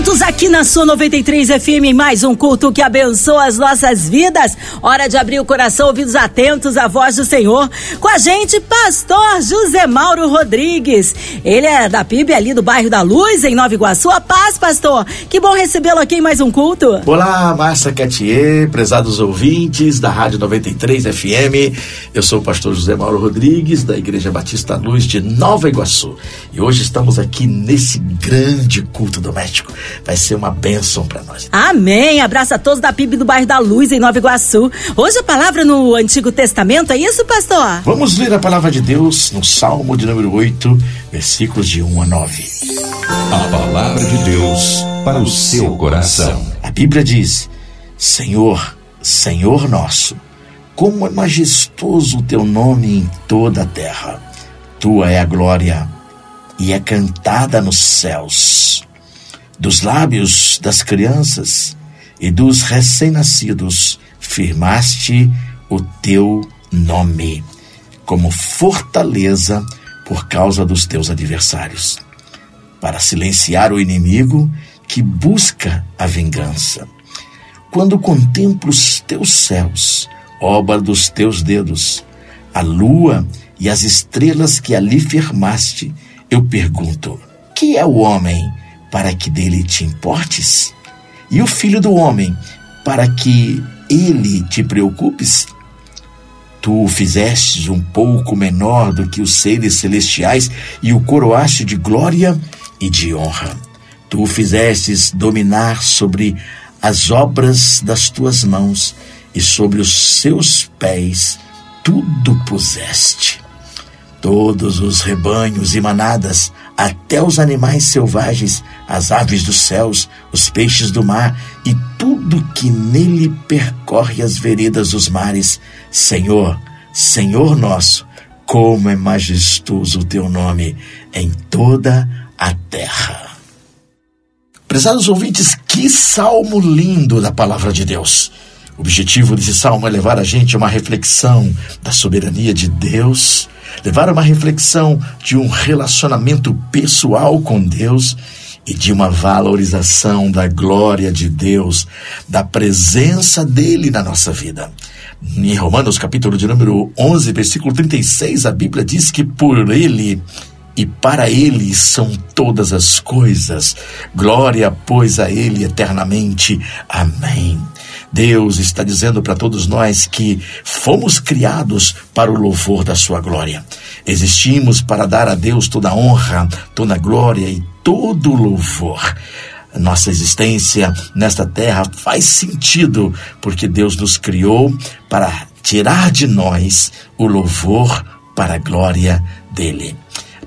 Juntos aqui na sua 93 FM, mais um culto que abençoa as nossas vidas. Hora de abrir o coração, ouvidos atentos à voz do Senhor. Com a gente, pastor José Mauro Rodrigues. Ele é da PIB ali do bairro da Luz, em Nova Iguaçu. A paz, pastor. Que bom recebê-lo aqui em mais um culto. Olá, Márcia Catier, prezados ouvintes da Rádio 93 FM. Eu sou o pastor José Mauro Rodrigues, da Igreja Batista Luz de Nova Iguaçu. E hoje estamos aqui nesse grande culto doméstico vai ser uma bênção para nós. Amém. Abraço a todos da PIB do bairro da Luz, em Nova Iguaçu. Hoje a palavra no Antigo Testamento, é isso, pastor? Vamos ler a palavra de Deus no Salmo de número 8, versículos de 1 a 9. A palavra de Deus para o seu coração. A Bíblia diz: Senhor, Senhor nosso, como é majestoso o teu nome em toda a terra. Tua é a glória e é cantada nos céus dos lábios das crianças e dos recém-nascidos, firmaste o teu nome como fortaleza por causa dos teus adversários, para silenciar o inimigo que busca a vingança. Quando contemplo os teus céus, obra dos teus dedos, a lua e as estrelas que ali firmaste, eu pergunto: que é o homem para que dele te importes? E o filho do homem, para que ele te preocupes? Tu o fizestes um pouco menor do que os seres celestiais e o coroaste de glória e de honra. Tu o fizestes dominar sobre as obras das tuas mãos e sobre os seus pés tudo puseste. Todos os rebanhos e manadas até os animais selvagens, as aves dos céus, os peixes do mar e tudo que nele percorre as veredas dos mares. Senhor, Senhor nosso, como é majestoso o teu nome em toda a terra. Prezados ouvintes, que salmo lindo da palavra de Deus. O objetivo desse salmo é levar a gente a uma reflexão da soberania de Deus, levar a uma reflexão de um relacionamento pessoal com Deus e de uma valorização da glória de Deus, da presença dele na nossa vida. Em Romanos capítulo de número 11, versículo 36, a Bíblia diz que por ele e para ele são todas as coisas. Glória, pois, a ele eternamente. Amém. Deus está dizendo para todos nós que fomos criados para o louvor da sua glória. Existimos para dar a Deus toda a honra, toda a glória e todo louvor. Nossa existência nesta terra faz sentido porque Deus nos criou para tirar de nós o louvor para a glória dele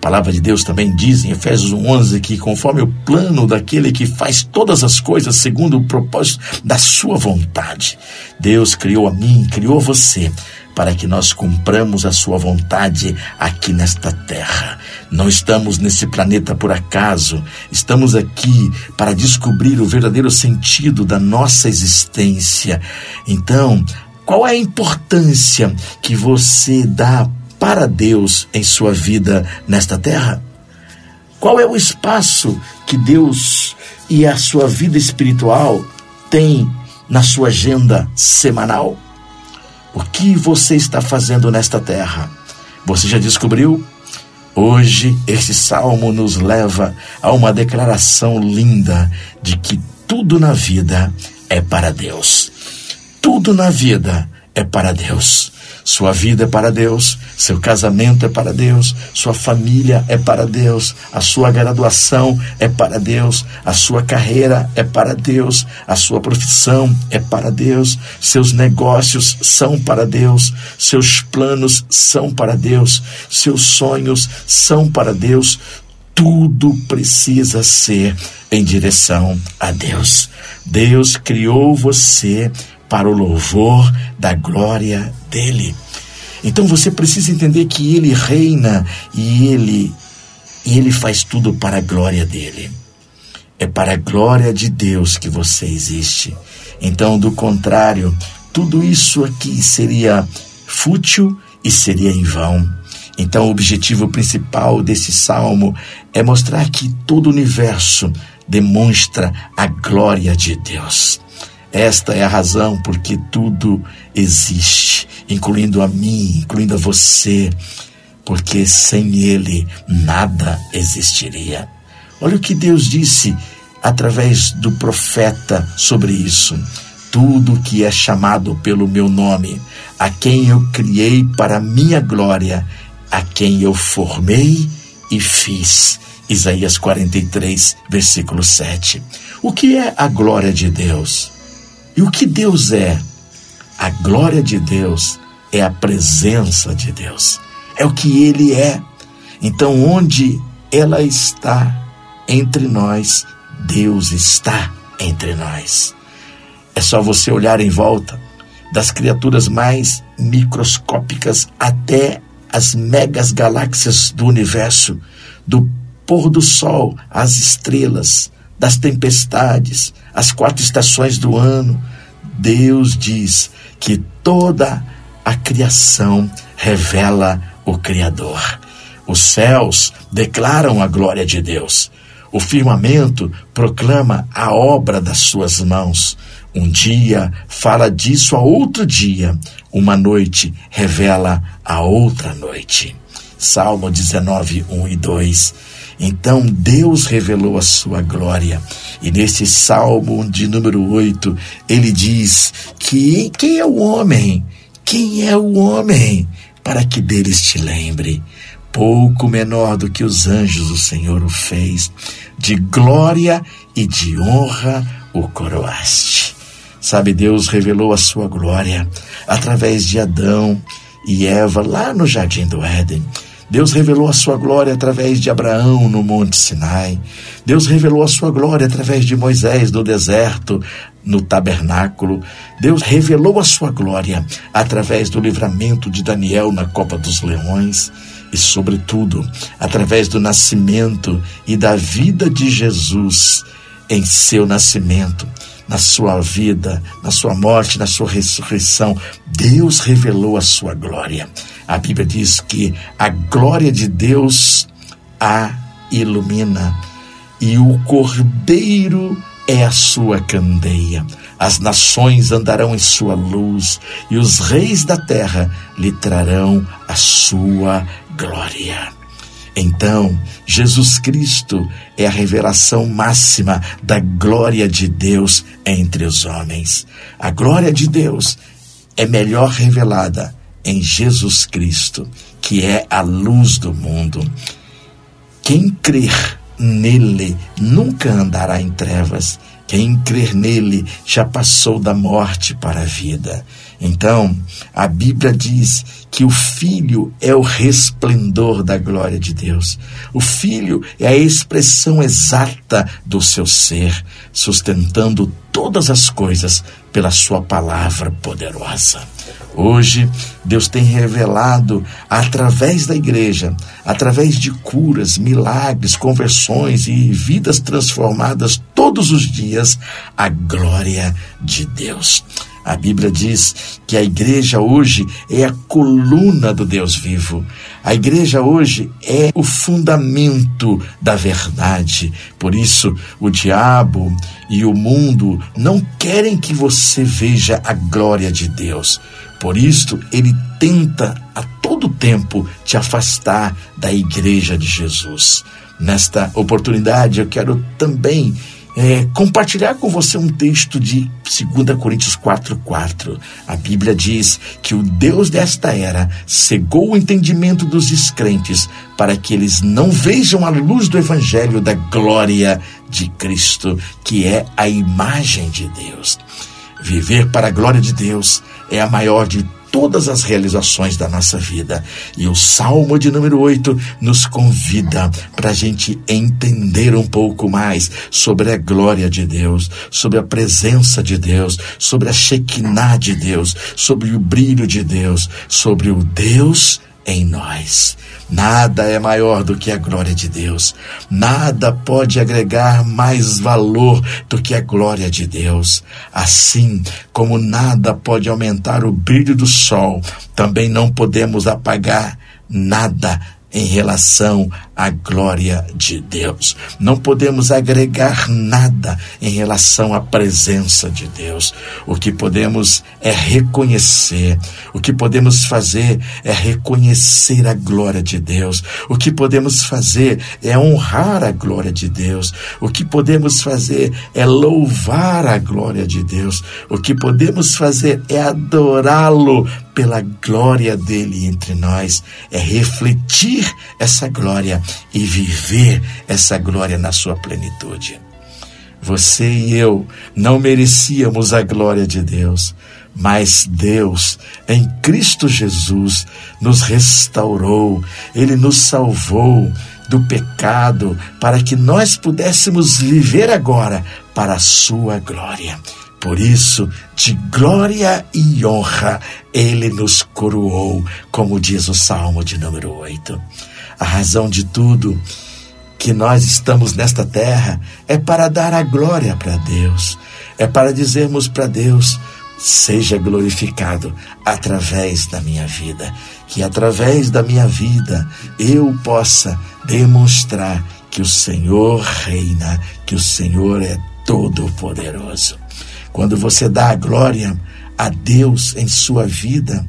palavra de Deus também diz em Efésios 1:11 que conforme o plano daquele que faz todas as coisas segundo o propósito da sua vontade, Deus criou a mim, criou você para que nós cumpramos a sua vontade aqui nesta terra. Não estamos nesse planeta por acaso, estamos aqui para descobrir o verdadeiro sentido da nossa existência. Então, qual é a importância que você dá para Deus em sua vida nesta terra? Qual é o espaço que Deus e a sua vida espiritual têm na sua agenda semanal? O que você está fazendo nesta terra? Você já descobriu? Hoje, este salmo nos leva a uma declaração linda de que tudo na vida é para Deus. Tudo na vida é para Deus. Sua vida é para Deus, seu casamento é para Deus, sua família é para Deus, a sua graduação é para Deus, a sua carreira é para Deus, a sua profissão é para Deus, seus negócios são para Deus, seus planos são para Deus, seus sonhos são para Deus. Tudo precisa ser em direção a Deus. Deus criou você para o louvor da glória dele. Então você precisa entender que ele reina e ele e ele faz tudo para a glória dele. É para a glória de Deus que você existe. Então, do contrário, tudo isso aqui seria fútil e seria em vão. Então, o objetivo principal desse salmo é mostrar que todo o universo demonstra a glória de Deus. Esta é a razão por que tudo existe, incluindo a mim, incluindo a você, porque sem Ele nada existiria. Olha o que Deus disse através do profeta sobre isso. Tudo que é chamado pelo meu nome, a quem eu criei para minha glória, a quem eu formei e fiz. Isaías 43, versículo 7. O que é a glória de Deus? E o que Deus é? A glória de Deus é a presença de Deus. É o que Ele é. Então, onde ela está entre nós, Deus está entre nós. É só você olhar em volta, das criaturas mais microscópicas até as megas galáxias do universo, do pôr do sol às estrelas, das tempestades, as quatro estações do ano. Deus diz que toda a criação revela o Criador. Os céus declaram a glória de Deus. O firmamento proclama a obra das suas mãos. Um dia fala disso a outro dia. Uma noite revela a outra noite. Salmo 19, 1 e 2. Então Deus revelou a sua glória. E nesse salmo de número 8, ele diz que quem é o homem? Quem é o homem para que deles te lembre? pouco menor do que os anjos o Senhor o fez, de glória e de honra o coroaste. Sabe, Deus revelou a sua glória através de Adão e Eva lá no jardim do Éden. Deus revelou a sua glória através de Abraão no Monte Sinai. Deus revelou a sua glória através de Moisés no deserto, no tabernáculo. Deus revelou a sua glória através do livramento de Daniel na Copa dos Leões e, sobretudo, através do nascimento e da vida de Jesus em seu nascimento, na sua vida, na sua morte, na sua ressurreição, Deus revelou a sua glória. A Bíblia diz que a glória de Deus a ilumina e o Cordeiro é a sua candeia. As nações andarão em sua luz e os reis da terra lhe trarão a sua glória. Então, Jesus Cristo é a revelação máxima da glória de Deus entre os homens. A glória de Deus é melhor revelada em Jesus Cristo, que é a luz do mundo. Quem crer nele nunca andará em trevas. Quem crer nele já passou da morte para a vida. Então, a Bíblia diz que o Filho é o resplendor da glória de Deus. O Filho é a expressão exata do seu ser, sustentando todas as coisas pela Sua palavra poderosa. Hoje, Deus tem revelado através da igreja, através de curas, milagres, conversões e vidas transformadas todos os dias, a glória de Deus. A Bíblia diz que a igreja hoje é a coluna do Deus vivo. A igreja hoje é o fundamento da verdade. Por isso, o diabo e o mundo não querem que você veja a glória de Deus. Por isso, ele tenta a todo tempo te afastar da igreja de Jesus. Nesta oportunidade, eu quero também é, compartilhar com você um texto de 2 Coríntios 4,4. A Bíblia diz que o Deus desta era cegou o entendimento dos descrentes para que eles não vejam a luz do Evangelho da glória de Cristo, que é a imagem de Deus. Viver para a glória de Deus é a maior de todas as realizações da nossa vida. E o Salmo de número 8 nos convida para a gente entender um pouco mais sobre a glória de Deus, sobre a presença de Deus, sobre a Shekinah de Deus, sobre o brilho de Deus, sobre o Deus em nós. Nada é maior do que a glória de Deus. Nada pode agregar mais valor do que a glória de Deus. Assim como nada pode aumentar o brilho do sol, também não podemos apagar nada em relação à glória de Deus. Não podemos agregar nada em relação à presença de Deus. O que podemos é reconhecer, o que podemos fazer é reconhecer a glória de Deus. O que podemos fazer é honrar a glória de Deus. O que podemos fazer é louvar a glória de Deus. O que podemos fazer é adorá-lo pela glória dele entre nós, é refletir essa glória e viver essa glória na sua plenitude. Você e eu não merecíamos a glória de Deus, mas Deus, em Cristo Jesus, nos restaurou, Ele nos salvou do pecado, para que nós pudéssemos viver agora para a Sua glória. Por isso, de glória e honra, ele nos coroou, como diz o Salmo de número 8. A razão de tudo que nós estamos nesta terra é para dar a glória para Deus, é para dizermos para Deus: seja glorificado através da minha vida, que através da minha vida eu possa demonstrar que o Senhor reina, que o Senhor é todo-poderoso. Quando você dá a glória a Deus em sua vida,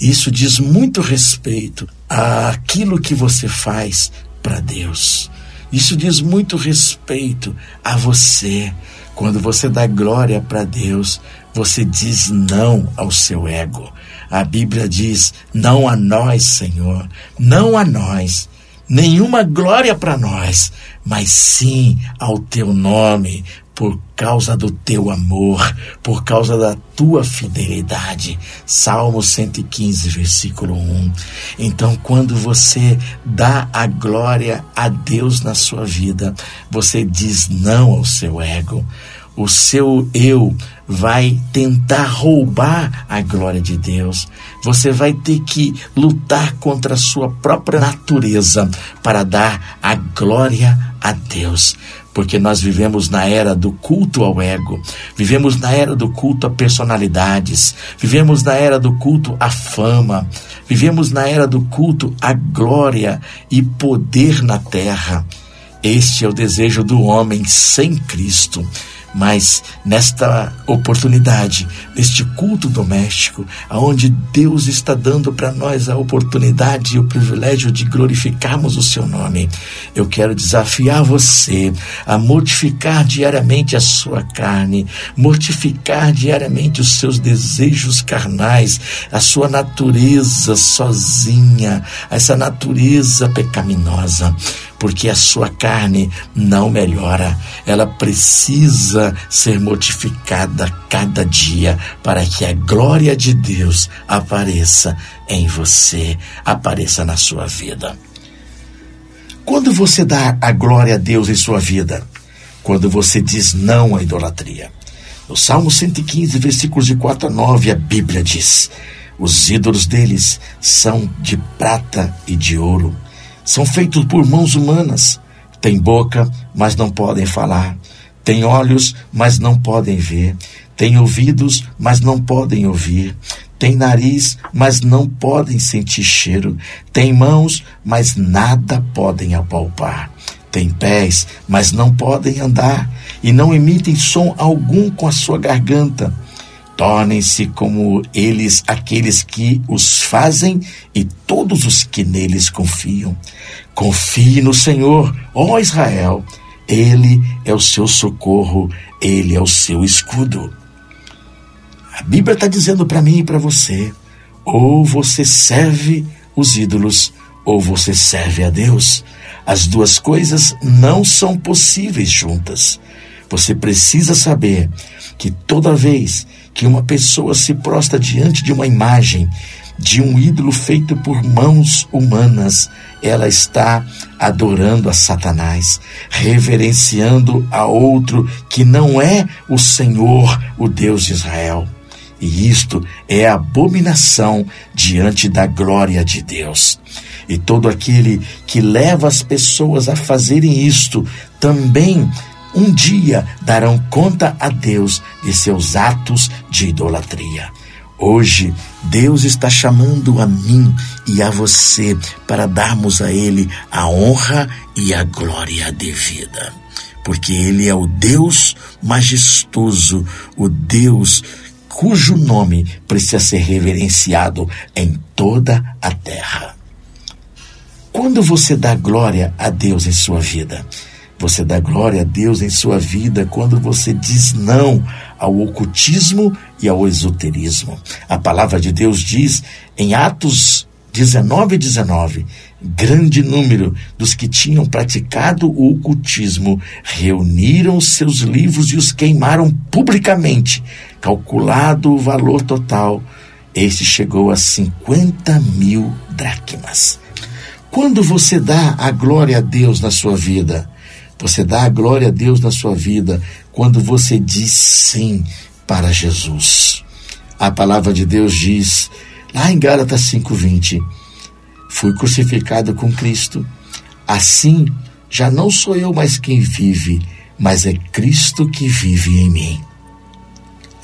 isso diz muito respeito àquilo que você faz para Deus. Isso diz muito respeito a você. Quando você dá glória para Deus, você diz não ao seu ego. A Bíblia diz: não a nós, Senhor, não a nós, nenhuma glória para nós, mas sim ao teu nome, por causa do teu amor, por causa da tua fidelidade. Salmo 115, versículo 1. Então, quando você dá a glória a Deus na sua vida, você diz não ao seu ego. O seu eu vai tentar roubar a glória de Deus. Você vai ter que lutar contra a sua própria natureza para dar a glória a Deus porque nós vivemos na era do culto ao ego, vivemos na era do culto a personalidades, vivemos na era do culto à fama, vivemos na era do culto à glória e poder na terra. Este é o desejo do homem sem Cristo. Mas nesta oportunidade, neste culto doméstico, aonde Deus está dando para nós a oportunidade e o privilégio de glorificarmos o seu nome, eu quero desafiar você a mortificar diariamente a sua carne, mortificar diariamente os seus desejos carnais, a sua natureza sozinha, essa natureza pecaminosa porque a sua carne não melhora. Ela precisa ser mortificada cada dia para que a glória de Deus apareça em você, apareça na sua vida. Quando você dá a glória a Deus em sua vida, quando você diz não à idolatria. No Salmo 115, versículos de 4 a 9, a Bíblia diz: Os ídolos deles são de prata e de ouro são feitos por mãos humanas. Têm boca, mas não podem falar. Têm olhos, mas não podem ver. Têm ouvidos, mas não podem ouvir. Têm nariz, mas não podem sentir cheiro. Têm mãos, mas nada podem apalpar. Têm pés, mas não podem andar. E não emitem som algum com a sua garganta Tornem-se como eles aqueles que os fazem e todos os que neles confiam. Confie no Senhor, ó Israel. Ele é o seu socorro, ele é o seu escudo. A Bíblia está dizendo para mim e para você: ou você serve os ídolos, ou você serve a Deus. As duas coisas não são possíveis juntas. Você precisa saber que toda vez que uma pessoa se prostra diante de uma imagem, de um ídolo feito por mãos humanas, ela está adorando a Satanás, reverenciando a outro que não é o Senhor, o Deus de Israel. E isto é abominação diante da glória de Deus. E todo aquele que leva as pessoas a fazerem isto também um dia darão conta a Deus de seus atos de idolatria. Hoje, Deus está chamando a mim e a você para darmos a Ele a honra e a glória devida. Porque Ele é o Deus majestoso, o Deus cujo nome precisa ser reverenciado em toda a terra. Quando você dá glória a Deus em sua vida, você dá glória a Deus em sua vida quando você diz não ao ocultismo e ao esoterismo. A palavra de Deus diz em Atos 19 19, grande número dos que tinham praticado o ocultismo reuniram seus livros e os queimaram publicamente. Calculado o valor total, este chegou a 50 mil dracmas. Quando você dá a glória a Deus na sua vida, você dá a glória a Deus na sua vida quando você diz sim para Jesus. A palavra de Deus diz, lá em Gálatas 5:20, fui crucificado com Cristo. Assim, já não sou eu mais quem vive, mas é Cristo que vive em mim.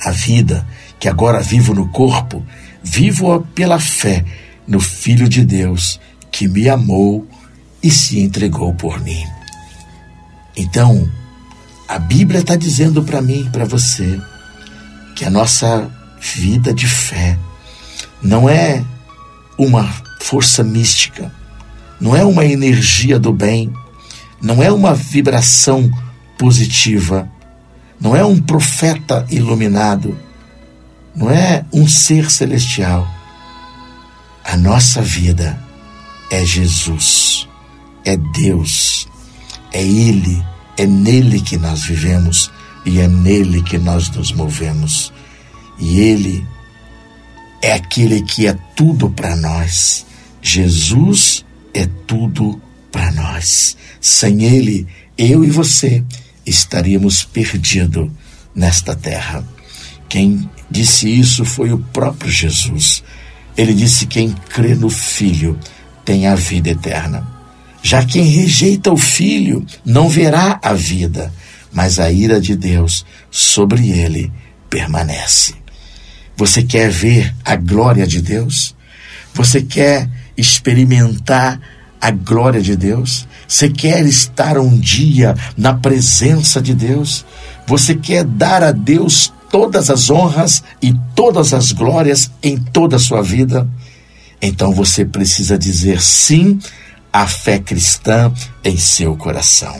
A vida que agora vivo no corpo, vivo-a pela fé no Filho de Deus, que me amou e se entregou por mim. Então, a Bíblia está dizendo para mim e para você que a nossa vida de fé não é uma força mística, não é uma energia do bem, não é uma vibração positiva, não é um profeta iluminado, não é um ser celestial. A nossa vida é Jesus, é Deus, é Ele, é nele que nós vivemos e é nele que nós nos movemos. E Ele é aquele que é tudo para nós. Jesus é tudo para nós. Sem Ele, eu e você estaríamos perdidos nesta terra. Quem disse isso foi o próprio Jesus. Ele disse: Quem crê no Filho tem a vida eterna. Já quem rejeita o filho não verá a vida, mas a ira de Deus sobre ele permanece. Você quer ver a glória de Deus? Você quer experimentar a glória de Deus? Você quer estar um dia na presença de Deus? Você quer dar a Deus todas as honras e todas as glórias em toda a sua vida? Então você precisa dizer sim a fé cristã em seu coração.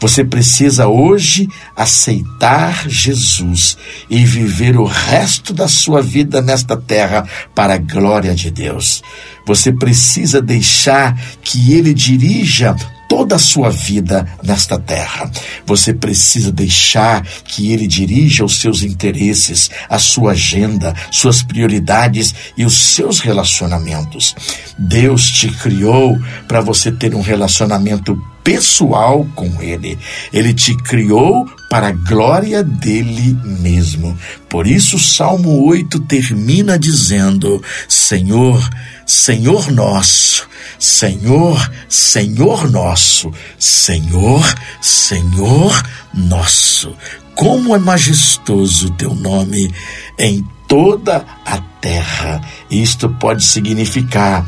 Você precisa hoje aceitar Jesus e viver o resto da sua vida nesta terra para a glória de Deus. Você precisa deixar que Ele dirija toda a sua vida nesta terra. Você precisa deixar que ele dirija os seus interesses, a sua agenda, suas prioridades e os seus relacionamentos. Deus te criou para você ter um relacionamento pessoal com Ele. Ele te criou para a glória dele mesmo. Por isso, o Salmo 8 termina dizendo: Senhor, Senhor nosso, Senhor, Senhor nosso, Senhor, Senhor nosso. Como é majestoso o teu nome em toda a terra. Isto pode significar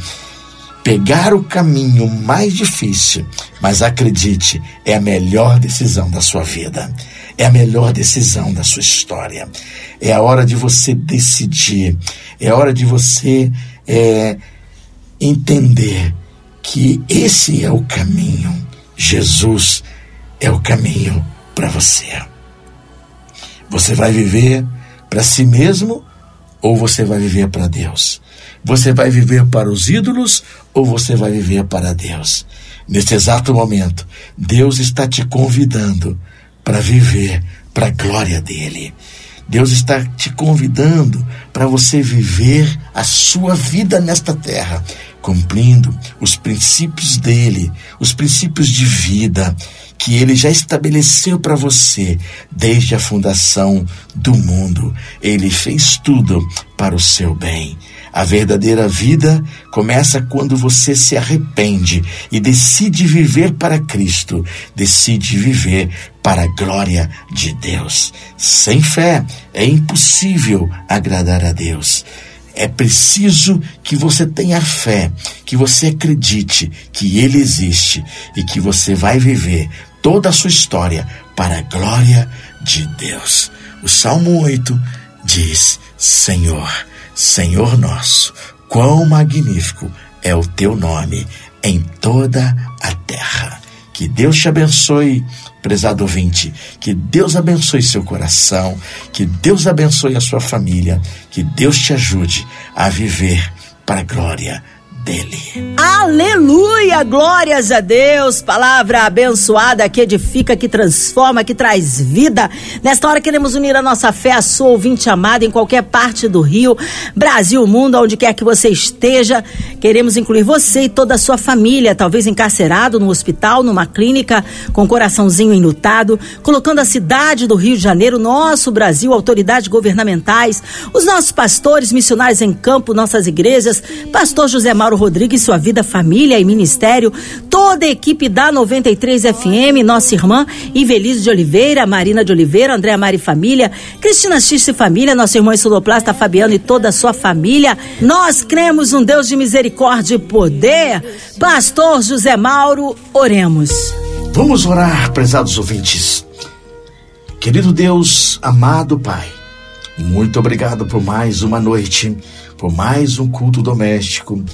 pegar o caminho mais difícil, mas acredite, é a melhor decisão da sua vida. É a melhor decisão da sua história. É a hora de você decidir. É a hora de você é, entender que esse é o caminho. Jesus é o caminho para você. Você vai viver para si mesmo ou você vai viver para Deus? Você vai viver para os ídolos ou você vai viver para Deus? Neste exato momento, Deus está te convidando para viver para a glória dele. Deus está te convidando para você viver a sua vida nesta terra, cumprindo os princípios dele, os princípios de vida que ele já estabeleceu para você desde a fundação do mundo. Ele fez tudo para o seu bem. A verdadeira vida começa quando você se arrepende e decide viver para Cristo, decide viver para a glória de Deus. Sem fé é impossível agradar a Deus. É preciso que você tenha fé, que você acredite que Ele existe e que você vai viver toda a sua história para a glória de Deus. O Salmo 8 diz: Senhor, Senhor nosso, quão magnífico é o teu nome em toda a terra. Que Deus te abençoe, prezado ouvinte. Que Deus abençoe seu coração. Que Deus abençoe a sua família. Que Deus te ajude a viver para a glória dele. Aleluia! Glórias a Deus! Palavra abençoada que edifica, que transforma, que traz vida. Nesta hora queremos unir a nossa fé à sua ouvinte amada em qualquer parte do Rio, Brasil, mundo, onde quer que você esteja. Queremos incluir você e toda a sua família, talvez encarcerado no hospital, numa clínica, com coraçãozinho enlutado, colocando a cidade do Rio de Janeiro, nosso Brasil, autoridades governamentais, os nossos pastores, missionários em campo, nossas igrejas, pastor José Mauro Rodrigues, sua vida, família e ministério, toda a equipe da 93 FM, nossa irmã Ivelise de Oliveira, Marina de Oliveira, Andréa Mari Família, Cristina X e Família, nossa irmã Sonoplasta Fabiano e toda a sua família. Nós cremos um Deus de misericórdia e poder. Pastor José Mauro, oremos. Vamos orar, prezados ouvintes. Querido Deus, amado Pai, muito obrigado por mais uma noite, por mais um culto doméstico.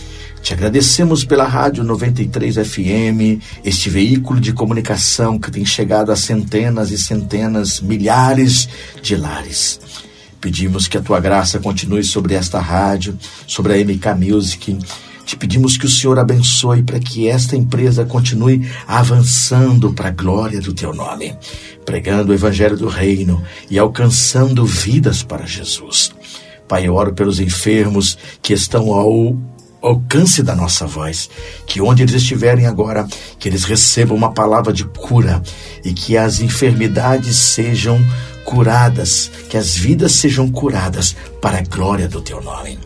Te agradecemos pela Rádio 93 FM, este veículo de comunicação que tem chegado a centenas e centenas, milhares de lares. Pedimos que a tua graça continue sobre esta rádio, sobre a MK Music. Te pedimos que o Senhor abençoe para que esta empresa continue avançando para a glória do teu nome, pregando o evangelho do reino e alcançando vidas para Jesus. Pai, eu oro pelos enfermos que estão ao alcance da nossa voz, que onde eles estiverem agora, que eles recebam uma palavra de cura e que as enfermidades sejam curadas, que as vidas sejam curadas para a glória do teu nome.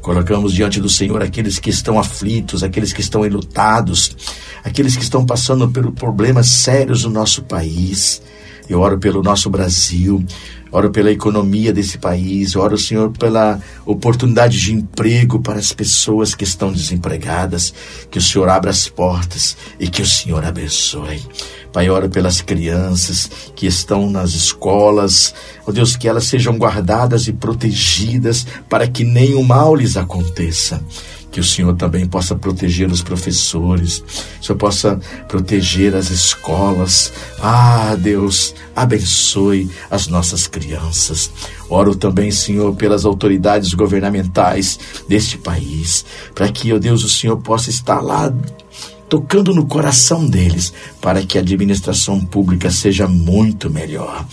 Colocamos diante do Senhor aqueles que estão aflitos, aqueles que estão enlutados, aqueles que estão passando por problemas sérios no nosso país. Eu oro pelo nosso Brasil, oro pela economia desse país, oro, Senhor, pela oportunidade de emprego para as pessoas que estão desempregadas, que o Senhor abra as portas e que o Senhor abençoe. Pai, oro pelas crianças que estão nas escolas, ó oh Deus, que elas sejam guardadas e protegidas para que nenhum mal lhes aconteça que o Senhor também possa proteger os professores, o Senhor possa proteger as escolas. Ah, Deus, abençoe as nossas crianças. Oro também, Senhor, pelas autoridades governamentais deste país, para que, ó oh Deus, o Senhor possa estar lá tocando no coração deles, para que a administração pública seja muito melhor.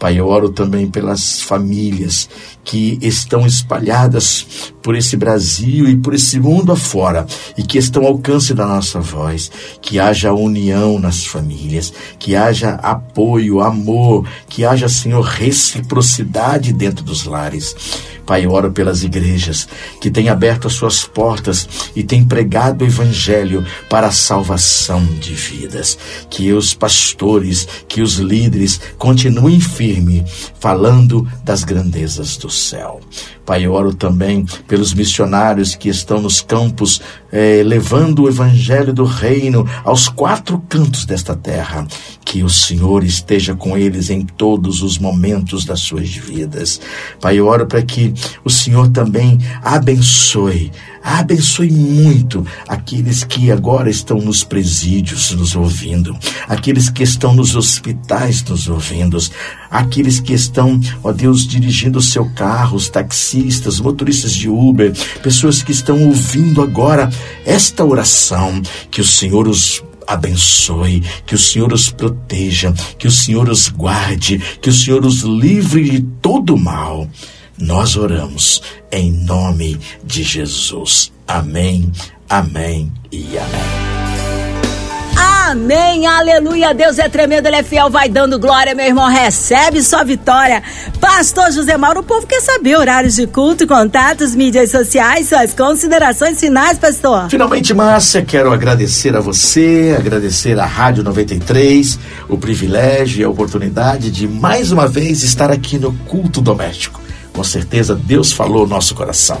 Pai, eu oro também pelas famílias que estão espalhadas por esse Brasil e por esse mundo afora e que estão ao alcance da nossa voz. Que haja união nas famílias, que haja apoio, amor, que haja, Senhor, reciprocidade dentro dos lares. Pai, eu oro pelas igrejas que têm aberto as suas portas e têm pregado o Evangelho para a salvação de vidas. Que os pastores, que os líderes continuem firme falando das grandezas do céu. Pai, eu oro também pelos missionários que estão nos campos eh, levando o evangelho do reino aos quatro cantos desta terra. Que o Senhor esteja com eles em todos os momentos das suas vidas. Pai, eu oro para que o Senhor também abençoe Abençoe muito aqueles que agora estão nos presídios nos ouvindo, aqueles que estão nos hospitais nos ouvindo, aqueles que estão, ó Deus, dirigindo o seu carro, os taxistas, motoristas de Uber, pessoas que estão ouvindo agora esta oração, que o Senhor os abençoe, que o Senhor os proteja, que o Senhor os guarde, que o Senhor os livre de todo mal. Nós oramos em nome de Jesus. Amém, amém e amém. Amém, aleluia. Deus é tremendo, Ele é fiel, vai dando glória, meu irmão. Recebe sua vitória. Pastor José Mauro, o povo quer saber horários de culto, contatos, mídias sociais, suas considerações finais, pastor. Finalmente, Márcia, quero agradecer a você, agradecer à Rádio 93, o privilégio e a oportunidade de mais uma vez estar aqui no culto doméstico. Com certeza Deus falou no nosso coração.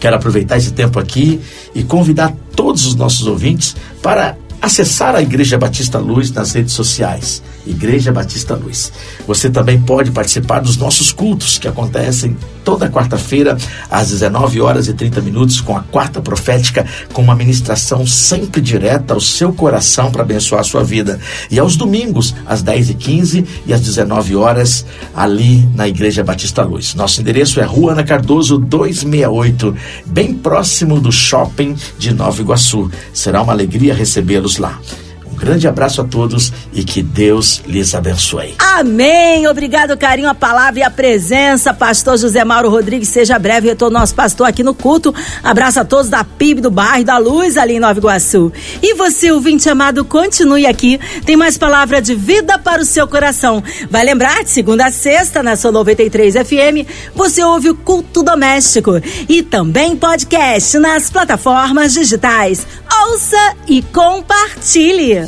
Quero aproveitar esse tempo aqui e convidar todos os nossos ouvintes para acessar a Igreja Batista Luz nas redes sociais. Igreja Batista Luz. Você também pode participar dos nossos cultos que acontecem toda quarta-feira às 19 horas e 30 minutos com a quarta profética com uma ministração sempre direta ao seu coração para abençoar a sua vida. E aos domingos às 10 e 15 e às 19 horas ali na Igreja Batista Luz. Nosso endereço é Rua Ana Cardoso 268, bem próximo do shopping de Nova Iguaçu. Será uma alegria recebê-los lá grande abraço a todos e que Deus lhes abençoe. Amém. Obrigado, carinho, a palavra e a presença. Pastor José Mauro Rodrigues, seja breve retorno nosso pastor aqui no culto. Abraço a todos da PIB do bairro da Luz ali em Nova Iguaçu. E você, ouvinte amado, continue aqui. Tem mais palavra de vida para o seu coração. Vai lembrar, de segunda a sexta, na sua 93 FM, você ouve o culto doméstico e também podcast nas plataformas digitais. Ouça e compartilhe.